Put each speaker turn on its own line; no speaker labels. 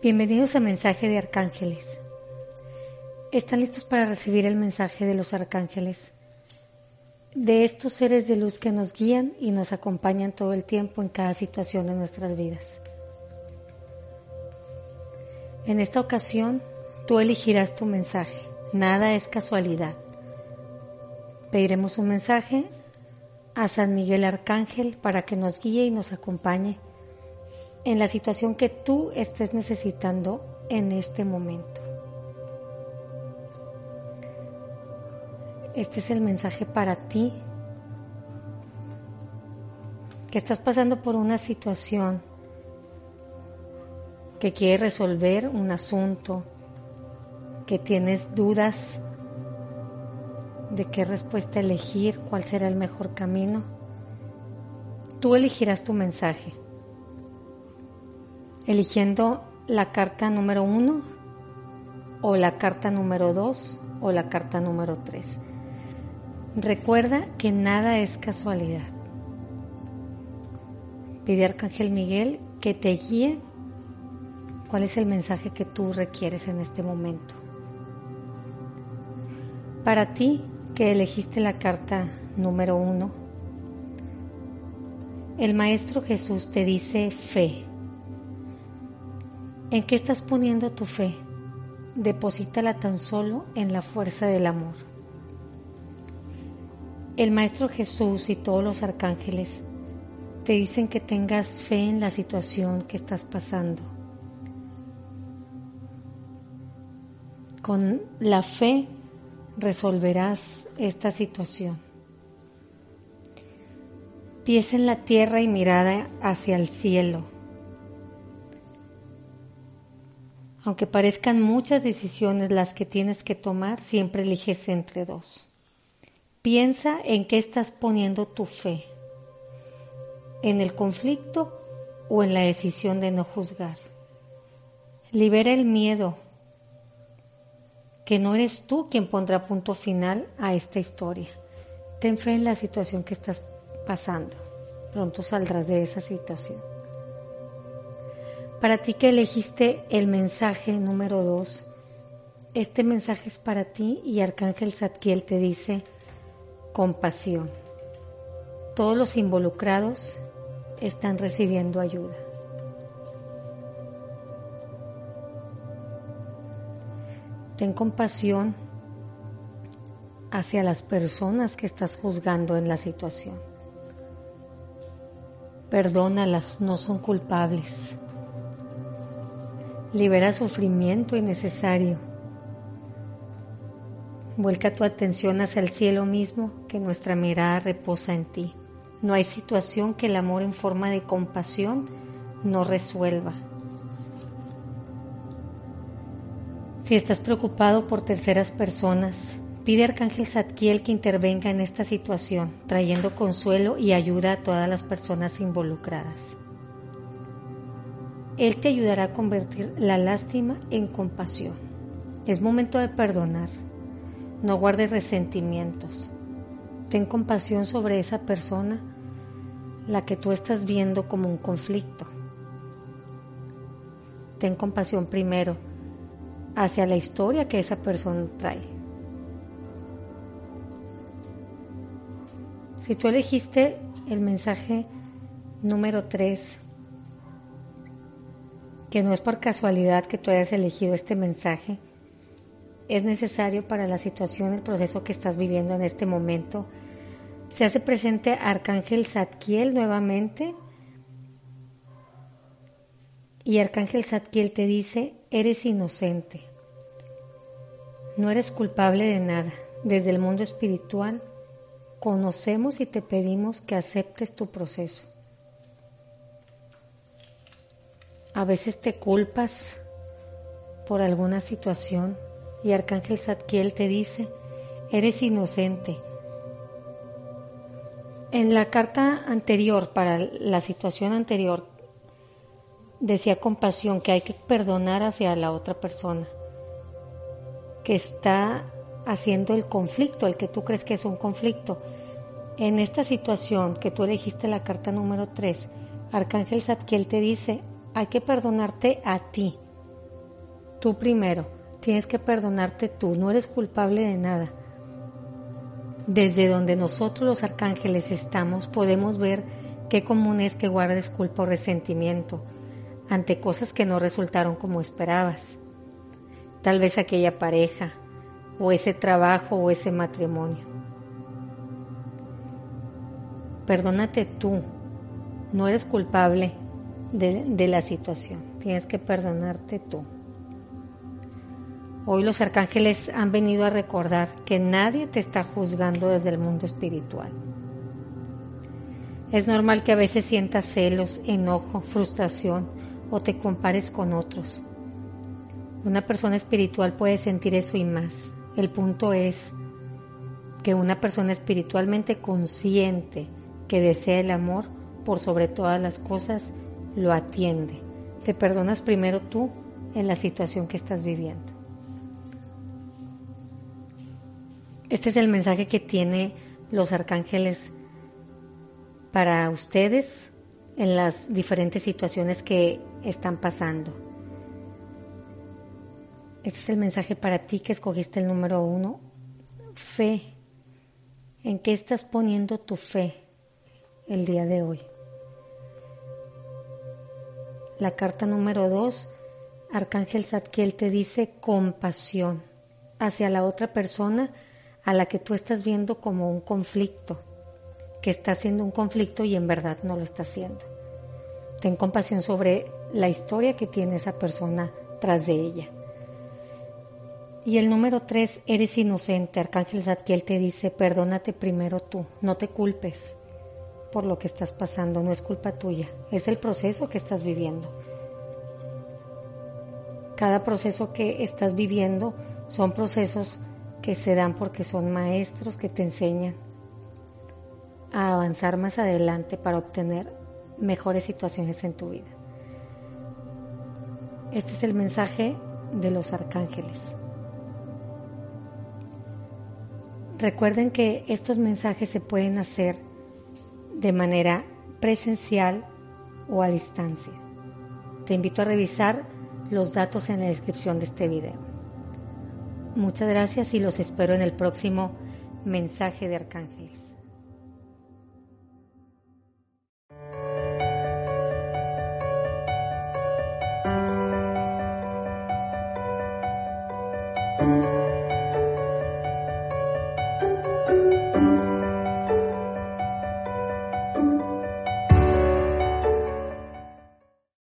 Bienvenidos a Mensaje de Arcángeles. ¿Están listos para recibir el mensaje de los arcángeles? De estos seres de luz que nos guían y nos acompañan todo el tiempo en cada situación de nuestras vidas. En esta ocasión, tú elegirás tu mensaje. Nada es casualidad. Pediremos un mensaje a San Miguel Arcángel para que nos guíe y nos acompañe en la situación que tú estés necesitando en este momento. Este es el mensaje para ti que estás pasando por una situación que quieres resolver un asunto, que tienes dudas de qué respuesta elegir, cuál será el mejor camino. Tú elegirás tu mensaje eligiendo la carta número uno o la carta número dos o la carta número tres. Recuerda que nada es casualidad. Pide a Arcángel Miguel que te guíe cuál es el mensaje que tú requieres en este momento. Para ti que elegiste la carta número uno, el Maestro Jesús te dice fe. ¿En qué estás poniendo tu fe? Deposítala tan solo en la fuerza del amor. El Maestro Jesús y todos los arcángeles te dicen que tengas fe en la situación que estás pasando. Con la fe resolverás esta situación. Pies en la tierra y mirada hacia el cielo Aunque parezcan muchas decisiones las que tienes que tomar, siempre eliges entre dos. Piensa en qué estás poniendo tu fe, en el conflicto o en la decisión de no juzgar. Libera el miedo, que no eres tú quien pondrá punto final a esta historia. Ten fe en la situación que estás pasando. Pronto saldrás de esa situación. Para ti que elegiste el mensaje número dos, este mensaje es para ti y Arcángel Zadkiel te dice compasión. Todos los involucrados están recibiendo ayuda. Ten compasión hacia las personas que estás juzgando en la situación. Perdónalas, no son culpables libera sufrimiento innecesario. Vuelca tu atención hacia el cielo mismo, que nuestra mirada reposa en ti. No hay situación que el amor en forma de compasión no resuelva. Si estás preocupado por terceras personas, pide a Arcángel Zadkiel que intervenga en esta situación, trayendo consuelo y ayuda a todas las personas involucradas. Él te ayudará a convertir la lástima en compasión. Es momento de perdonar. No guardes resentimientos. Ten compasión sobre esa persona, la que tú estás viendo como un conflicto. Ten compasión primero hacia la historia que esa persona trae. Si tú elegiste el mensaje número 3, que no es por casualidad que tú hayas elegido este mensaje, es necesario para la situación, el proceso que estás viviendo en este momento. Se hace presente Arcángel Zadkiel nuevamente y Arcángel Zadkiel te dice, eres inocente, no eres culpable de nada. Desde el mundo espiritual conocemos y te pedimos que aceptes tu proceso. A veces te culpas por alguna situación y Arcángel Zadkiel te dice, eres inocente. En la carta anterior, para la situación anterior, decía compasión que hay que perdonar hacia la otra persona, que está haciendo el conflicto, el que tú crees que es un conflicto. En esta situación que tú elegiste la carta número 3, Arcángel Zadkiel te dice, hay que perdonarte a ti, Tú primero, tienes que perdonarte tú, no eres culpable de nada. Desde donde nosotros los arcángeles estamos podemos ver qué común es que guardes culpa o resentimiento ante cosas que no resultaron como esperabas. Tal vez aquella pareja, o ese trabajo, o ese matrimonio. Perdónate tú, no eres culpable de, la situación, tienes que perdonarte tú. Hoy los arcángeles han venido a recordar que nadie te está juzgando desde el mundo espiritual. Es normal que a veces sientas celos, enojo, frustración o te compares con otros. Una persona espiritual puede sentir eso y más. El punto es que una persona espiritualmente consciente que desea el amor por sobre todas las cosas lo atiende. Te perdonas primero tú en la situación que estás viviendo. Este es el mensaje que tiene los arcángeles para ustedes en las diferentes situaciones que están pasando. Este es el mensaje para ti que escogiste el número uno. Fe. ¿En qué estás poniendo tu fe el día de hoy? La carta número dos, Arcángel Zadkiel te dice compasión hacia la otra persona a la que tú estás viendo como un conflicto, que está siendo un conflicto y en verdad no lo está haciendo. Ten compasión sobre la historia que tiene esa persona tras de ella. Y el número tres, eres inocente. Arcángel Zadkiel te dice, perdónate primero tú, no te culpes por lo que estás pasando, no es culpa tuya, es el proceso que estás viviendo. Cada proceso que estás viviendo son procesos que se dan porque son maestros que te enseñan a avanzar más adelante para obtener mejores situaciones en tu vida. Este es el mensaje de los arcángeles. Recuerden que estos mensajes se pueden hacer de manera presencial o a distancia. Te invito a revisar los datos en la descripción de este video. Muchas gracias y los espero en el próximo mensaje de Arcángeles.